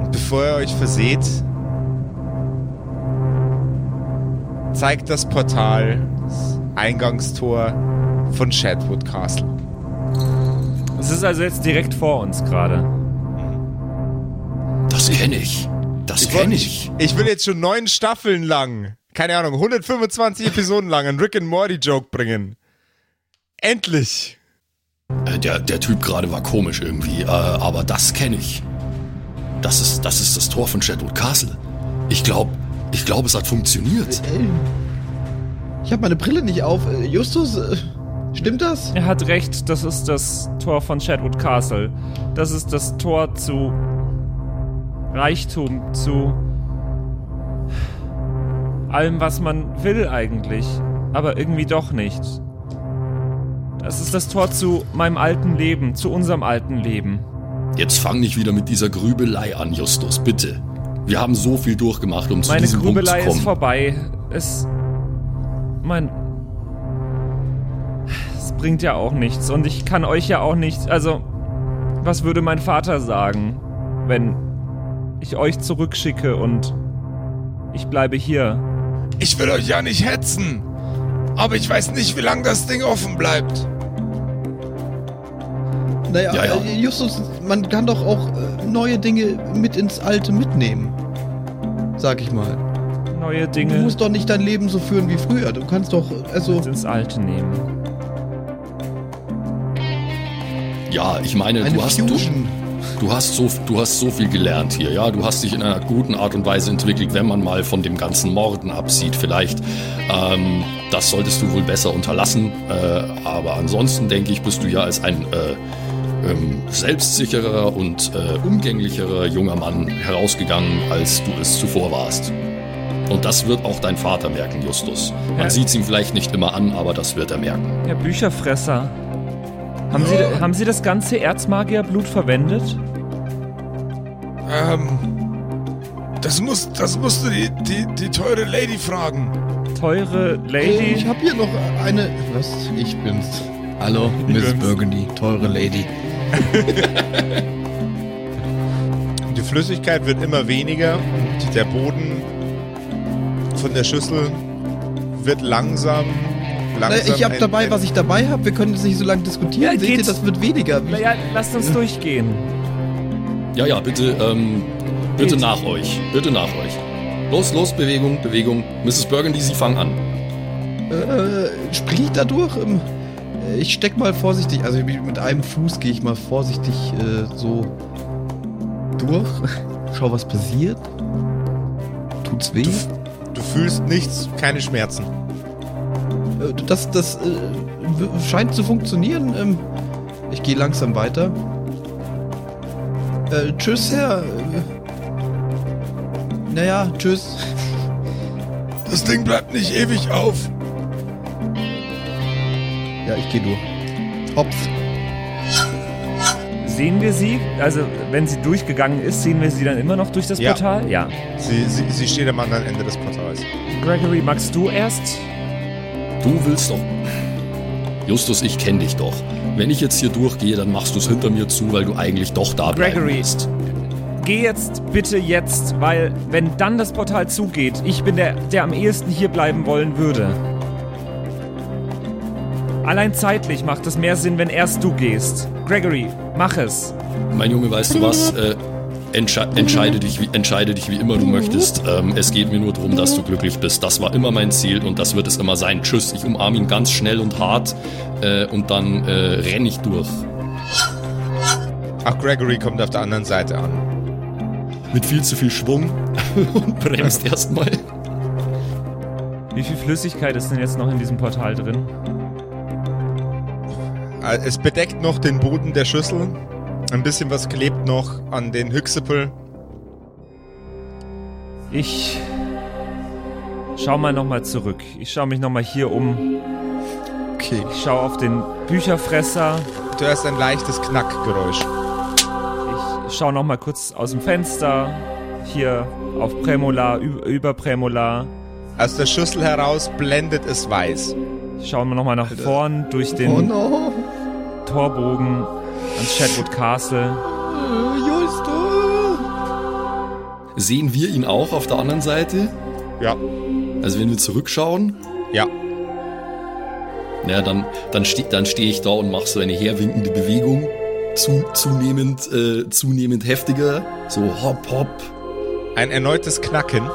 Und bevor ihr euch verseht, zeigt das Portal das Eingangstor von Shadwood Castle. Es ist also jetzt direkt vor uns gerade. Das kenne ich. Das kenne ich. Ich will jetzt schon neun Staffeln lang, keine Ahnung, 125 Episoden lang einen Rick and Morty Joke bringen. Endlich. Äh, Der, der Typ gerade war komisch irgendwie, äh, aber das kenne ich. Das ist, das ist das Tor von Shadwood Castle. Ich glaube, ich glaube, es hat funktioniert. Ich habe meine Brille nicht auf. Äh, Justus, äh, stimmt das? Er hat recht, das ist das Tor von Shadwood Castle. Das ist das Tor zu Reichtum, zu allem, was man will eigentlich. Aber irgendwie doch nicht. Das ist das Tor zu meinem alten Leben, zu unserem alten Leben. Jetzt fang nicht wieder mit dieser Grübelei an, Justus, bitte. Wir haben so viel durchgemacht, um zu Meine diesem Punkt zu Grübelei ist kommen. vorbei. Es. Mein. Bringt ja auch nichts. Und ich kann euch ja auch nicht. Also. Was würde mein Vater sagen, wenn ich euch zurückschicke und ich bleibe hier? Ich will euch ja nicht hetzen. Aber ich weiß nicht, wie lange das Ding offen bleibt. Naja, Ja, ja. äh, Justus, man kann doch auch äh, neue Dinge mit ins Alte mitnehmen. Sag ich mal. Neue Du Dinge musst doch nicht dein Leben so führen wie früher. Du kannst doch, also. mit ins Alte nehmen. Ja, ich meine, Eine du hast, du, du, hast so, du hast so viel gelernt hier, ja. Du hast dich in einer guten Art und Weise entwickelt, wenn man mal von dem ganzen Morden absieht, vielleicht. Ähm, das solltest du wohl besser unterlassen. Äh, aber ansonsten denke ich, bist du ja als ein äh, ähm, selbstsicherer und äh, umgänglicherer junger Mann herausgegangen, als du es zuvor warst. Und das wird auch dein Vater merken, Justus. Man Ja. sieht es ihm vielleicht nicht immer an, aber das wird er merken. Herr Bücherfresser. Haben, Sie, haben Sie das ganze Erzmagierblut verwendet? Ähm. Das, muss, das musst du die, die, die teure Lady fragen. Teure Lady. Ich habe hier noch eine. Was? Ich bin's. Hallo, Miss bin's. Burgundy, teure Lady. Die Flüssigkeit wird immer weniger und der Boden von der Schüssel wird langsam, langsam. ich habe dabei, was ich dabei habe. Wir können jetzt nicht so lange diskutieren. Ja, Seht ihr, das wird weniger. Naja, lasst uns durchgehen. Ja, ja, bitte, ähm, bitte Geht. nach euch. Bitte nach euch. Los, los, Bewegung, Bewegung. Mrs. Burgundy, Sie fangen an. Äh, sprich ich da durch? Ähm, äh, Ich steck mal vorsichtig, also mit einem Fuß gehe ich mal vorsichtig äh, so durch. Schau, was passiert. Tut's weh? Du fühlst nichts, keine Schmerzen. Äh, Das, das äh, scheint zu funktionieren. Ähm, ich gehe langsam weiter. Äh, tschüss, Herr. Äh, naja, tschüss. Das Ding bleibt nicht ewig auf. Ja, ich gehe durch. Hops. Sehen wir sie? Also, wenn sie durchgegangen ist, sehen wir sie dann immer noch durch das Ja. Portal? Ja. Sie, sie, sie steht am anderen Ende des Portals. Gregory, magst du erst? Du willst doch. Justus, ich kenne dich doch. Wenn ich jetzt hier durchgehe, dann machst du es hinter mir zu, weil du eigentlich doch da bleiben Gregory. Geh jetzt bitte jetzt, weil wenn dann das Portal zugeht, ich bin der, der am ehesten hier bleiben wollen würde. Allein zeitlich macht es mehr Sinn, wenn erst du gehst. Gregory, mach es. Mein Junge, weißt du was? Äh, entsche entscheide, dich, wie, entscheide dich wie immer du möchtest. Ähm, es geht mir nur darum, dass du glücklich bist. Das war immer mein Ziel und das wird es immer sein. Tschüss, ich umarme ihn ganz schnell und hart äh, und dann äh, renne ich durch. Ach, Gregory kommt auf der anderen Seite an. Mit viel zu viel Schwung und bremst erstmal. Wie viel Flüssigkeit ist denn jetzt noch in diesem Portal drin? Äh, Es bedeckt noch den Boden der Schüssel. Ein bisschen was klebt noch an den Hüchsepel. Ich schau mal nochmal zurück. Ich schau mich nochmal hier um. Okay. Ich schau auf den Bücherfresser. Du hörst ein leichtes Knackgeräusch. Ich schau nochmal kurz aus dem Fenster. Hier auf Prämolar, ü- über Prämolar. Aus der Schüssel heraus blendet es weiß. Ich schau nochmal nach vorn durch den Oh no. Torbogen ans Shadwood Castle. Justo. Sehen wir ihn auch auf der anderen Seite? Ja, Also wenn wir zurückschauen, ja. naja, dann, dann stehe dann steh ich da und mache so eine herwinkende Bewegung. Zu, zunehmend, äh, zunehmend heftiger. So hopp, hopp. Ein erneutes Knacken.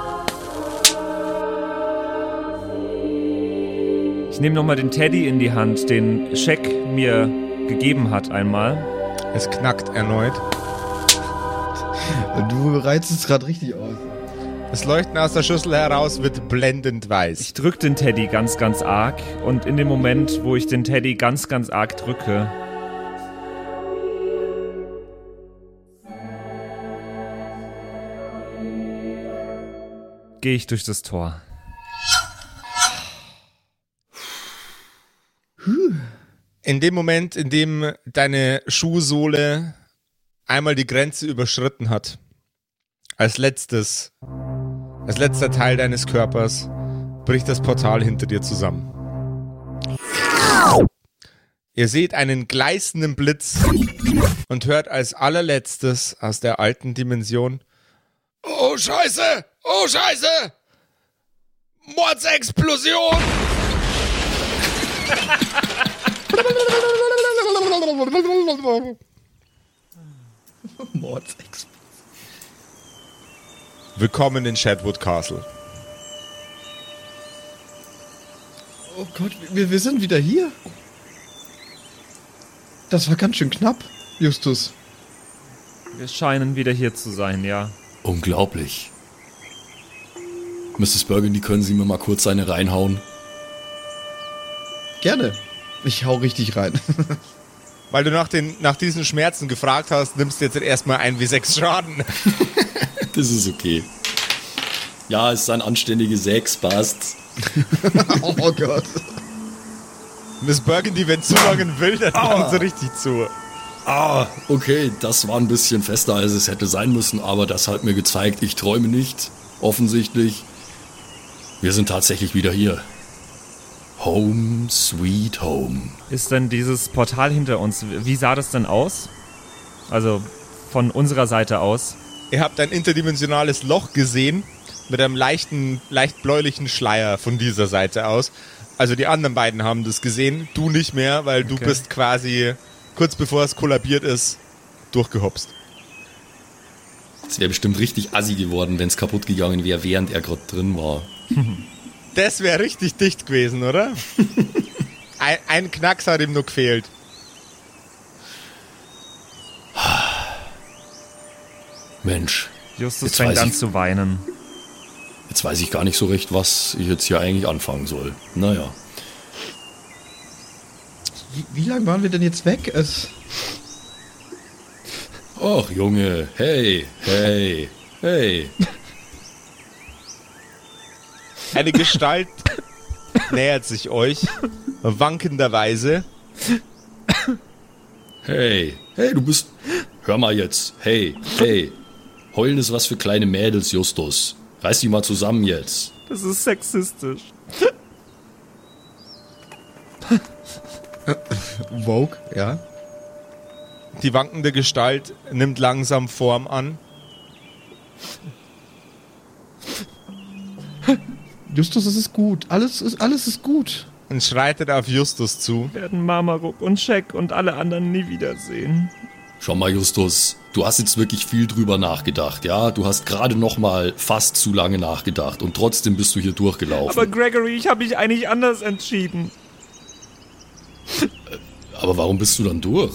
Ich nehme nochmal den Teddy in die Hand, den Scheck mir gegeben hat einmal. Es knackt erneut. Du reizt es gerade richtig aus. Das Leuchten aus der Schüssel heraus wird blendend weiß. Ich drück den Teddy ganz, ganz arg. Und in dem Moment, wo ich den Teddy ganz, ganz arg drücke, gehe ich durch das Tor. In dem Moment, in dem deine Schuhsohle einmal die Grenze überschritten hat, als letztes, als letzter Teil deines Körpers, bricht das Portal hinter dir zusammen. Ihr seht einen gleißenden Blitz und hört als allerletztes aus der alten Dimension Oh Scheiße! Oh Scheiße! Mordsexplosion! Mordsex. Willkommen in Shadwood Castle. Oh Gott, wir, wir sind wieder hier. Das war ganz schön knapp, Justus. Wir scheinen wieder hier zu sein, ja. Unglaublich. Mrs. Burgundy, können Sie mir mal kurz eine reinhauen? Gerne. Ich hau richtig rein. Weil du nach, den, nach diesen Schmerzen gefragt hast, nimmst du jetzt erstmal ein wie sechs Schaden. Das ist okay. Ja, es ist ein anständige 6, passt. oh Gott. Miss Burgundy, wenn zu lange will, dann machen sie richtig zu. Ah, okay, das war ein bisschen fester, als es hätte sein müssen, aber das hat mir gezeigt, ich träume nicht. Offensichtlich. Wir sind tatsächlich wieder hier. Home, sweet home. Ist denn dieses Portal hinter uns, wie sah das denn aus? Also von unserer Seite aus. Ihr habt ein interdimensionales Loch gesehen mit einem leichten, leicht bläulichen Schleier von dieser Seite aus. Also die anderen beiden haben das gesehen, du nicht mehr, weil du Okay. bist quasi kurz bevor es kollabiert ist, durchgehopst. Es wäre bestimmt richtig assi geworden, wenn es kaputt gegangen wäre, während er gerade drin war. Das wäre richtig dicht gewesen, oder? ein, ein Knacks hat ihm nur gefehlt. Mensch, Justus Jetzt fängt an ich- zu weinen. jetzt weiß ich gar nicht so recht, was ich jetzt hier eigentlich anfangen soll. Naja. Wie, wie lange waren wir denn jetzt weg? Es, Ach, Junge, hey, hey, hey. Eine Gestalt nähert sich euch, wankenderweise. Hey, hey, du bist. Hör mal jetzt. Hey, hey. Heulen ist was für kleine Mädels, Justus. Reiß dich mal zusammen jetzt. Das ist sexistisch. Vogue, ja. Die wankende Gestalt nimmt langsam Form an. Justus, es ist gut. Alles ist, alles ist gut. und schreitet auf Justus zu. Werden Marmaruk und Scheck und alle anderen nie wiedersehen. Schau mal, Justus. Du hast jetzt wirklich viel drüber nachgedacht, ja? Du hast gerade noch mal fast zu lange nachgedacht und trotzdem bist du hier durchgelaufen. Aber Gregory, ich habe mich eigentlich anders entschieden. Aber warum bist du dann durch?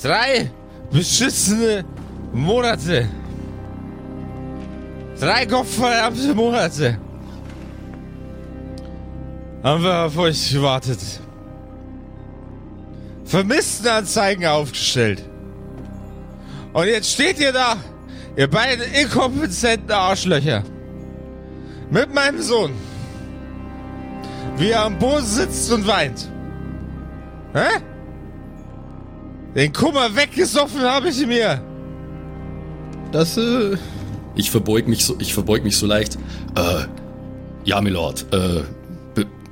Drei beschissene Monate. Drei gottverdammte Monate. Haben wir auf euch gewartet. Vermisstenanzeigen aufgestellt. Und jetzt steht ihr da, ihr beiden inkompetenten Arschlöcher. Mit meinem Sohn. Wie er am Boden sitzt und weint. Hä? Den Kummer weggesoffen habe ich mir. Das, äh, Ich verbeug mich so, ich verbeug mich so leicht. Äh, ja, Milord, äh,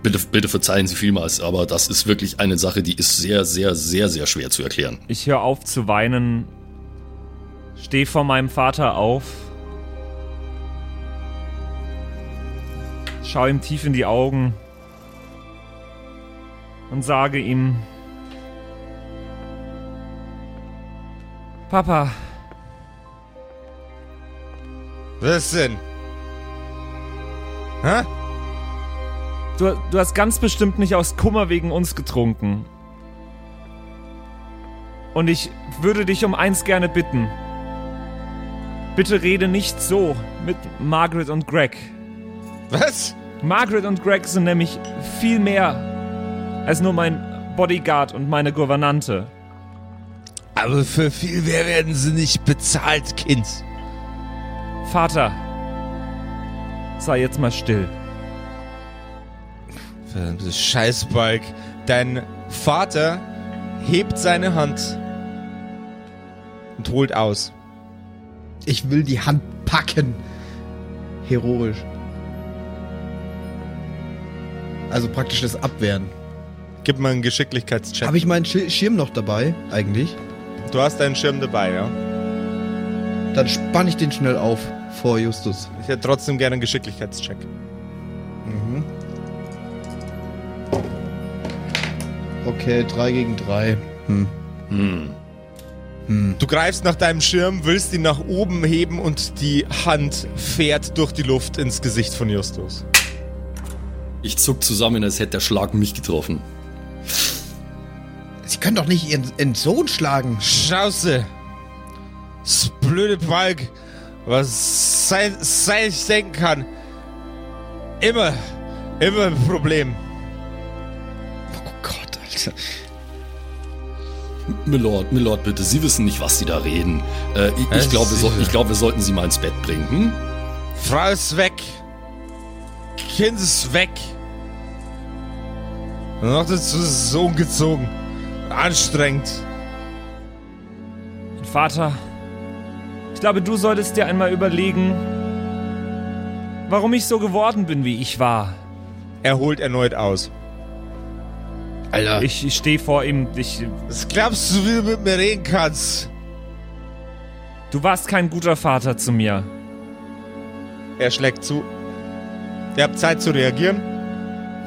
bitte, bitte verzeihen Sie vielmals, aber das ist wirklich eine Sache, die ist sehr, sehr, sehr, sehr schwer zu erklären. Ich höre auf zu weinen, steh vor meinem Vater auf, schau ihm tief in die Augen und sage ihm, Papa, Was denn? Hä? du, du hast ganz bestimmt nicht aus Kummer wegen uns getrunken. Und ich würde dich um eins gerne bitten. Bitte rede nicht so mit Margaret und Greg. Was? Margaret und Greg sind nämlich viel mehr als nur mein Bodyguard und meine Gouvernante. Aber für viel mehr werden sie nicht bezahlt, Kind. Vater, sei jetzt mal still. Verdammtes Scheißbalg. Dein Vater hebt seine Hand und holt aus. ich will die Hand packen. Heroisch. Also praktisch das Abwehren. Gib mal einen Geschicklichkeitscheck. Habe ich meinen Schir- Schirm noch dabei, eigentlich? Du hast deinen Schirm dabei, ja? Dann spann ich den schnell auf vor Justus. Ich hätte trotzdem gerne einen Geschicklichkeitscheck. Mhm. Okay, 3 gegen 3. Hm. Hm. Hm. Du greifst nach deinem Schirm, willst ihn nach oben heben und die Hand fährt durch die Luft ins Gesicht von Justus. Ich zuck zusammen, als hätte der Schlag mich getroffen. Sie können doch nicht ihren, ihren Sohn schlagen. Schauße! Das blöde Balk, was sein, sein ich denken kann. Immer, immer ein Problem. Oh Gott, Alter. Milord, Milord, bitte, Sie wissen nicht, was Sie da reden. Äh, ich Was? ich glaube, wir, ich glaub, wir sollten Sie mal ins Bett bringen. Hm? Frau ist weg. Kind ist weg. Und noch dazu ist es so ungezogen. Anstrengend. Vater, glaube, du solltest dir einmal überlegen, warum ich so geworden bin, wie ich war. Er holt erneut aus. Alter. Ich, ich stehe vor ihm, ich, Was glaubst du, wie du mit mir reden kannst? du warst kein guter Vater zu mir. Er schlägt zu. Ihr habt Zeit zu reagieren.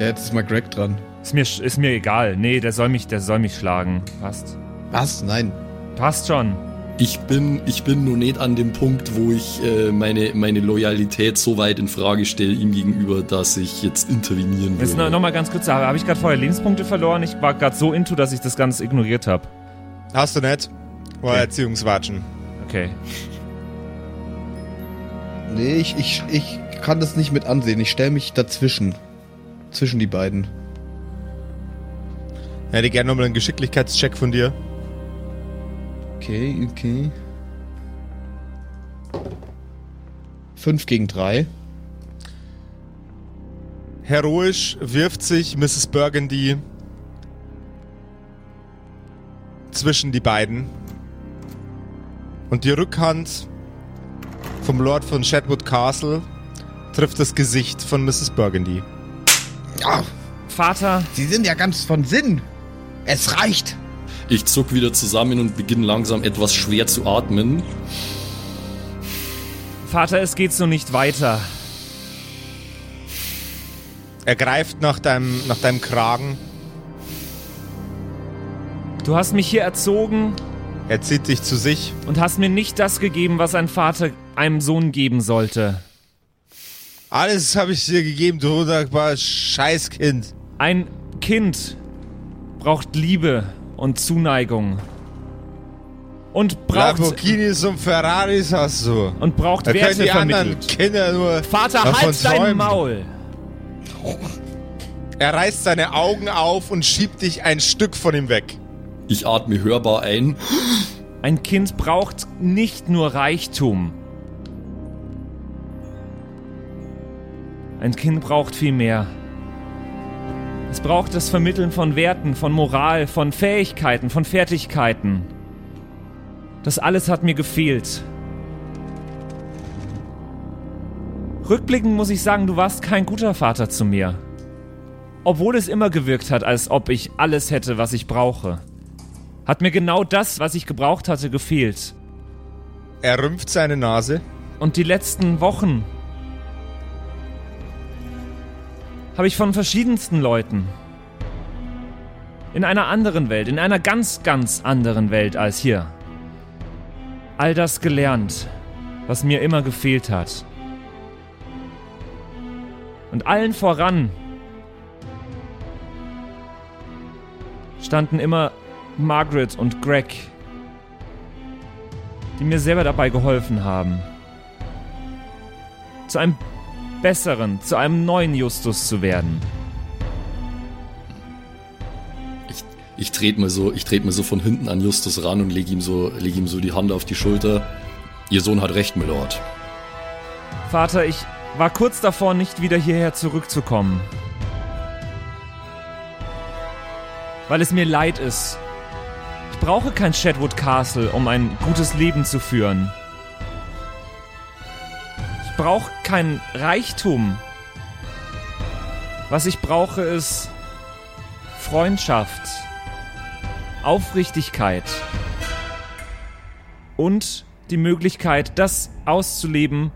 Ja, jetzt ist mal Greg dran. Ist mir, ist mir egal. Nee, der soll mich, der soll mich schlagen. Passt. Was? Nein. Passt schon. Ich bin, ich bin nur nicht an dem Punkt, wo ich äh, meine, meine Loyalität so weit in Frage stelle ihm gegenüber, dass ich jetzt intervenieren Jetzt noch, würde. noch mal ganz kurz, habe hab ich gerade vorher Lebenspunkte verloren? Ich war gerade so into, dass ich das Ganze ignoriert habe. Hast du nicht? War Okay. Erziehungswatschen. Okay. Nee, ich, ich, ich kann das nicht mit ansehen. Ich stelle mich dazwischen. Zwischen die beiden. Hätte gerne nochmal einen Geschicklichkeitscheck von dir. Okay, okay. 5 gegen 3. Heroisch wirft sich Mrs. Burgundy zwischen die beiden. Und die Rückhand vom Lord von Shadwood Castle trifft das Gesicht von Mrs. Burgundy. Ja, Vater, Sie sind ja ganz von Sinn. Es reicht. Ich zuck wieder zusammen und beginne langsam etwas schwer zu atmen. Vater, es geht so nicht weiter. Er greift nach deinem, nach deinem Kragen. Du hast mich hier erzogen Er zieht dich zu sich. und hast mir nicht das gegeben, was ein Vater einem Sohn geben sollte. Alles habe ich dir gegeben, du wunderbares Scheißkind. Ein Kind braucht Liebe und Zuneigung. Und braucht, Lamborghinis und Ferraris hast du. und braucht Da können Werte die anderen vermittelt. Kinder nur Vater, davon halt dein träumen. Maul! Er reißt seine Augen auf und schiebt dich ein Stück von ihm weg. Ich atme hörbar ein. Ein Kind braucht nicht nur Reichtum. Ein Kind braucht viel mehr. Es braucht das Vermitteln von Werten, von Moral, von Fähigkeiten, von Fertigkeiten. Das alles hat mir gefehlt. Rückblickend muss ich sagen, du warst kein guter Vater zu mir. Obwohl es immer gewirkt hat, als ob ich alles hätte, was ich brauche. Hat mir genau das, was ich gebraucht hatte, gefehlt. Er rümpft seine Nase. Und die letzten Wochen habe ich von verschiedensten Leuten. In einer anderen Welt, in einer ganz, ganz anderen Welt als hier, all das gelernt, was mir immer gefehlt hat. Und allen voran standen immer Margaret und Greg, die mir selber dabei geholfen haben, zu einem besseren, zu einem neuen Justus zu werden. Ich, ich trete mir so, ich trete mir so von hinten an Justus ran und lege ihm so, lege ihm so die Hand auf die Schulter. Ihr Sohn hat recht, Milord. Vater, ich war kurz davor, nicht wieder hierher zurückzukommen. Weil es mir leid ist. Ich brauche kein Shadwood Castle, um ein gutes Leben zu führen. Brauche kein Reichtum. Was ich brauche, ist Freundschaft, Aufrichtigkeit und die Möglichkeit, das auszuleben,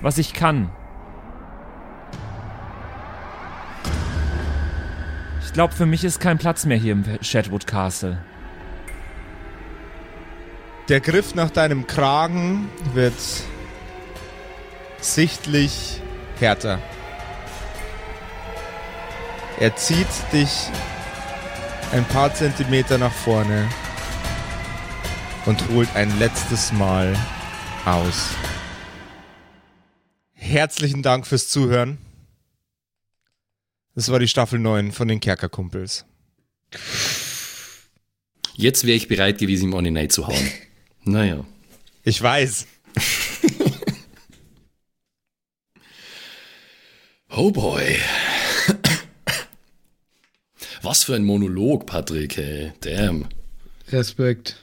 was ich kann. Ich glaube, für mich ist kein Platz mehr hier im Shadwood Castle. Der Griff nach deinem Kragen wird sichtlich härter. Er zieht dich ein paar Zentimeter nach vorne und holt ein letztes Mal aus. Herzlichen Dank fürs Zuhören. Das war die Staffel 9 von den Kerkerkumpels. Jetzt wäre ich bereit gewesen, ihm on the night zu hauen. naja. Ich weiß. Oh boy. Was für ein Monolog, Patrick, hey. Damn. Respekt.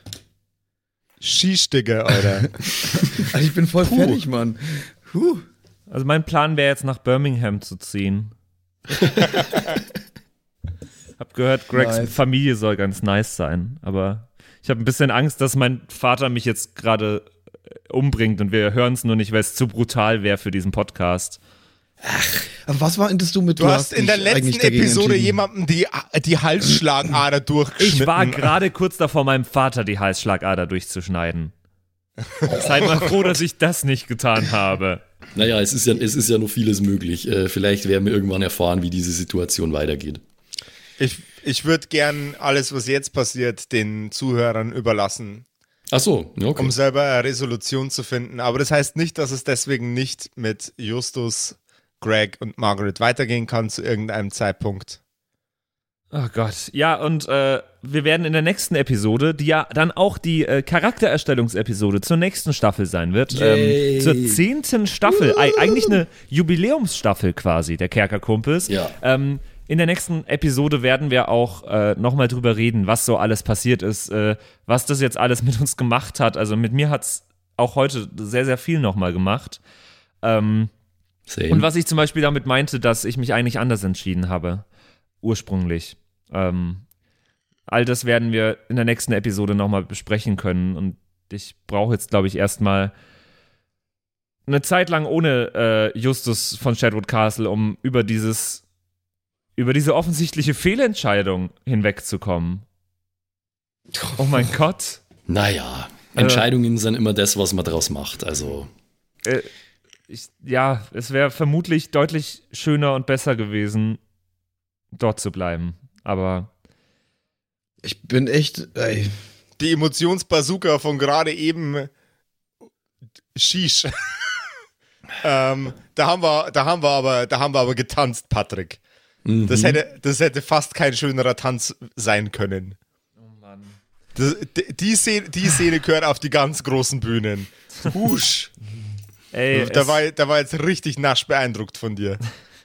Skistigger, Alter. Also ich bin voll fertig, Mann. Puh. Also mein Plan wäre jetzt nach Birmingham zu ziehen. hab gehört, Gregs Nice. Familie soll ganz nice sein, aber ich habe ein bisschen Angst, dass mein Vater mich jetzt gerade äh, umbringt und wir hören es nur nicht, weil es zu brutal wäre für diesen Podcast. Aber was meintest du mit Du hast in der letzten Episode jemandem die, die Halsschlagader durchgeschnitten. Ich war gerade kurz davor, meinem Vater die Halsschlagader durchzuschneiden. Seid mal froh, dass ich das nicht getan habe. Naja, es ist ja, es ist ja noch vieles möglich. Äh, vielleicht werden wir irgendwann erfahren, wie diese Situation weitergeht. Ich, ich würde gern alles, was jetzt passiert, den Zuhörern überlassen, Ach so, ja, okay. um selber eine Resolution zu finden. Aber das heißt nicht, dass es deswegen nicht mit Justus, Greg und Margaret weitergehen kann zu irgendeinem Zeitpunkt. Oh Gott. Ja, und äh, wir werden in der nächsten Episode, die ja dann auch die äh, Charaktererstellungsepisode zur nächsten Staffel sein wird, ähm, zur zehnten Staffel, Ei- eigentlich eine Jubiläumsstaffel quasi der Kerkerkumpels. Ja. Ähm, in der nächsten Episode werden wir auch äh, nochmal drüber reden, was so alles passiert ist, äh, was das jetzt alles mit uns gemacht hat. Also mit mir hat's auch heute sehr, sehr viel nochmal gemacht. Ähm, Same. und was ich zum Beispiel damit meinte, dass ich mich eigentlich anders entschieden habe, ursprünglich. Ähm, all das werden wir in der nächsten Episode nochmal besprechen können. Und ich brauche jetzt, glaube ich, erstmal eine Zeit lang ohne äh, Justus von Shadwood Castle, um über dieses, über diese offensichtliche Fehlentscheidung hinwegzukommen. Oh mein Gott. naja, Entscheidungen sind immer das, was man draus macht. Also, Äh, ich, ja, es wäre vermutlich deutlich schöner und besser gewesen, dort zu bleiben. Aber Ich bin echt, ey, Die Emotionsbazooka von gerade eben Shish. ähm, da haben wir, da haben wir aber, da haben wir aber getanzt, Patrick. mhm. Das hätte, das hätte fast kein schönerer Tanz sein können. Oh Mann. Das, die, Szene, die Szene gehört auf die ganz großen Bühnen. Husch. Ey, Da war, da war jetzt richtig nasch beeindruckt von dir.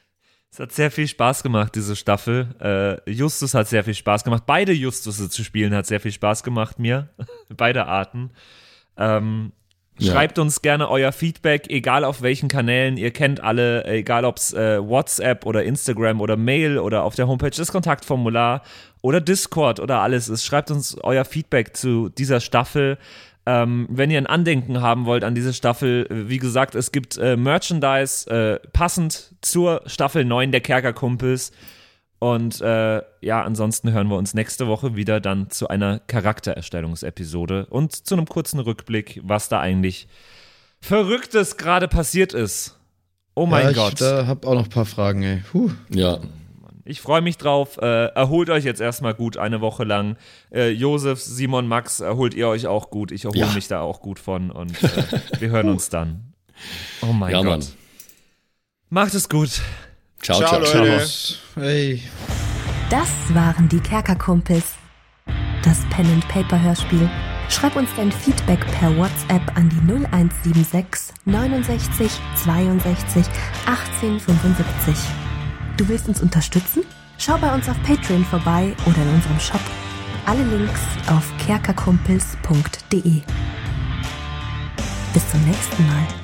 es hat sehr viel Spaß gemacht, diese Staffel. Äh, Justus hat sehr viel Spaß gemacht. Beide Justusse zu spielen hat sehr viel Spaß gemacht mir. Beide Arten. Ähm, Ja. Schreibt uns gerne euer Feedback, egal auf welchen Kanälen. Ihr kennt alle, egal ob es äh, WhatsApp oder Instagram oder Mail oder auf der Homepage das Kontaktformular oder Discord oder alles ist. Schreibt uns euer Feedback zu dieser Staffel. Ähm, wenn ihr ein Andenken haben wollt an diese Staffel, äh, wie gesagt, es gibt äh, Merchandise äh, passend zur Staffel 9 der Kerkerkumpels. Und äh, ja, ansonsten hören wir uns nächste Woche wieder dann zu einer Charaktererstellungsepisode und zu einem kurzen Rückblick, was da eigentlich Verrücktes gerade passiert ist. Oh mein ja, ich, Gott. da hab auch noch ein paar Fragen, ey. Puh. Ja, Ich freue mich drauf. Äh, erholt euch jetzt erstmal gut eine Woche lang. Äh, Josef, Simon, Max, erholt ihr euch auch gut. Ich erhole Ja. mich da auch gut von und äh, wir hören uns dann. Oh mein ja, Gott. Mann. Macht es gut. Ciao, Ciao, ciao, Leute. ciao. Ey. Das waren die Kerkerkumpels. Das Pen and Paper Hörspiel. Schreib uns dein Feedback per WhatsApp an die 0176 69 62 18 75. Du willst uns unterstützen? Schau bei uns auf Patreon vorbei oder in unserem Shop. Alle Links auf kerkerkumpels.de. Bis zum nächsten Mal.